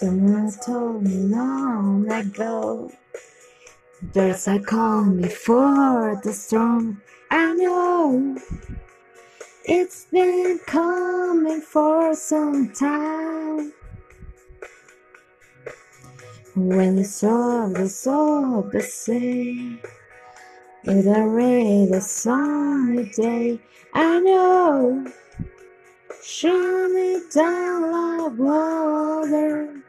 Someone told me long ago There's a calm before the storm I know It's been coming for some time. When it's all the all the same It's a red sunny day I know. Show me down like water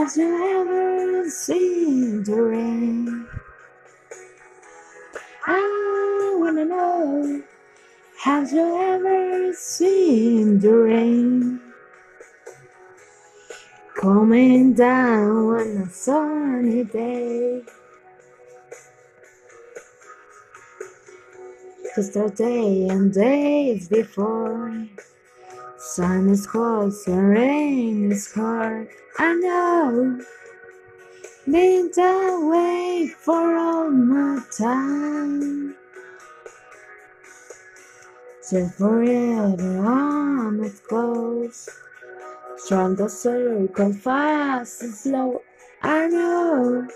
Have you ever seen the rain? I wanna know Have you ever seen the rain? Coming down on a sunny day Just a day and days before Sun is close the rain is hard. I know. Been that way for all my time. Till forever on it goes. Strong the circle fast and slow. I know.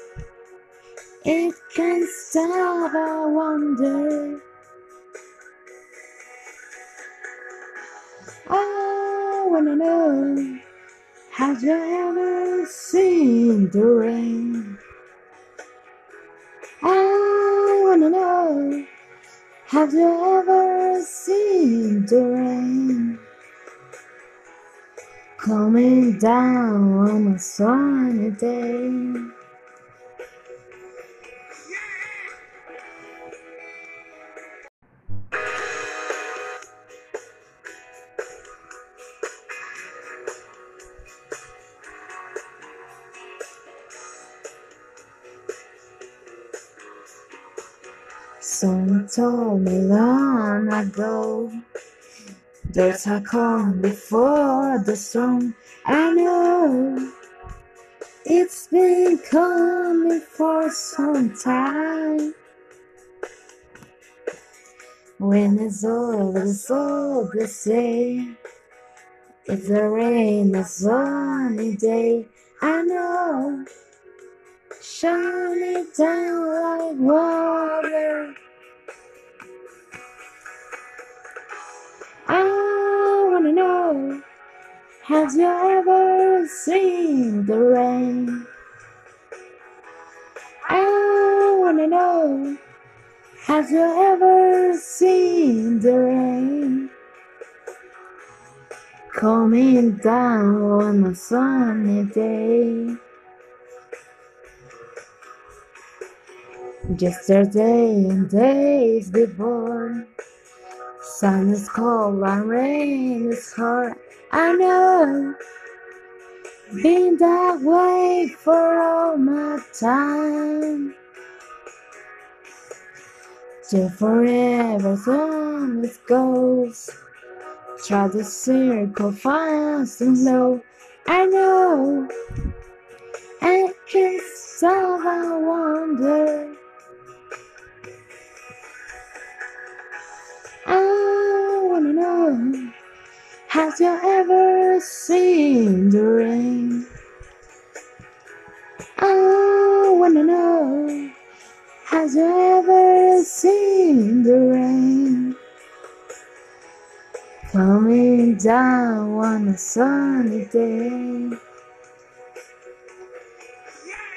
It can stop, I wonder. Wanna know Have you ever seen the rain? I wanna know Have you ever seen the rain? Coming down on a sunny day Someone told me long ago There's a calm before the storm I know It's been coming for some time. When it's over, it's all the same. It's a rain, a sunny day. I know. Shining down like water. Have you ever seen the rain? I wanna know, have you ever seen the rain? Coming down on a sunny day. Yesterday and days before, sun is cold and rain is hard. I know, been that way for all my time. Till forever, sun it goes. Try the circle fast and low. I know, I can. I wonder. Have you ever seen the rain? I wanna know. Have you ever seen the rain? Coming down on a sunny day.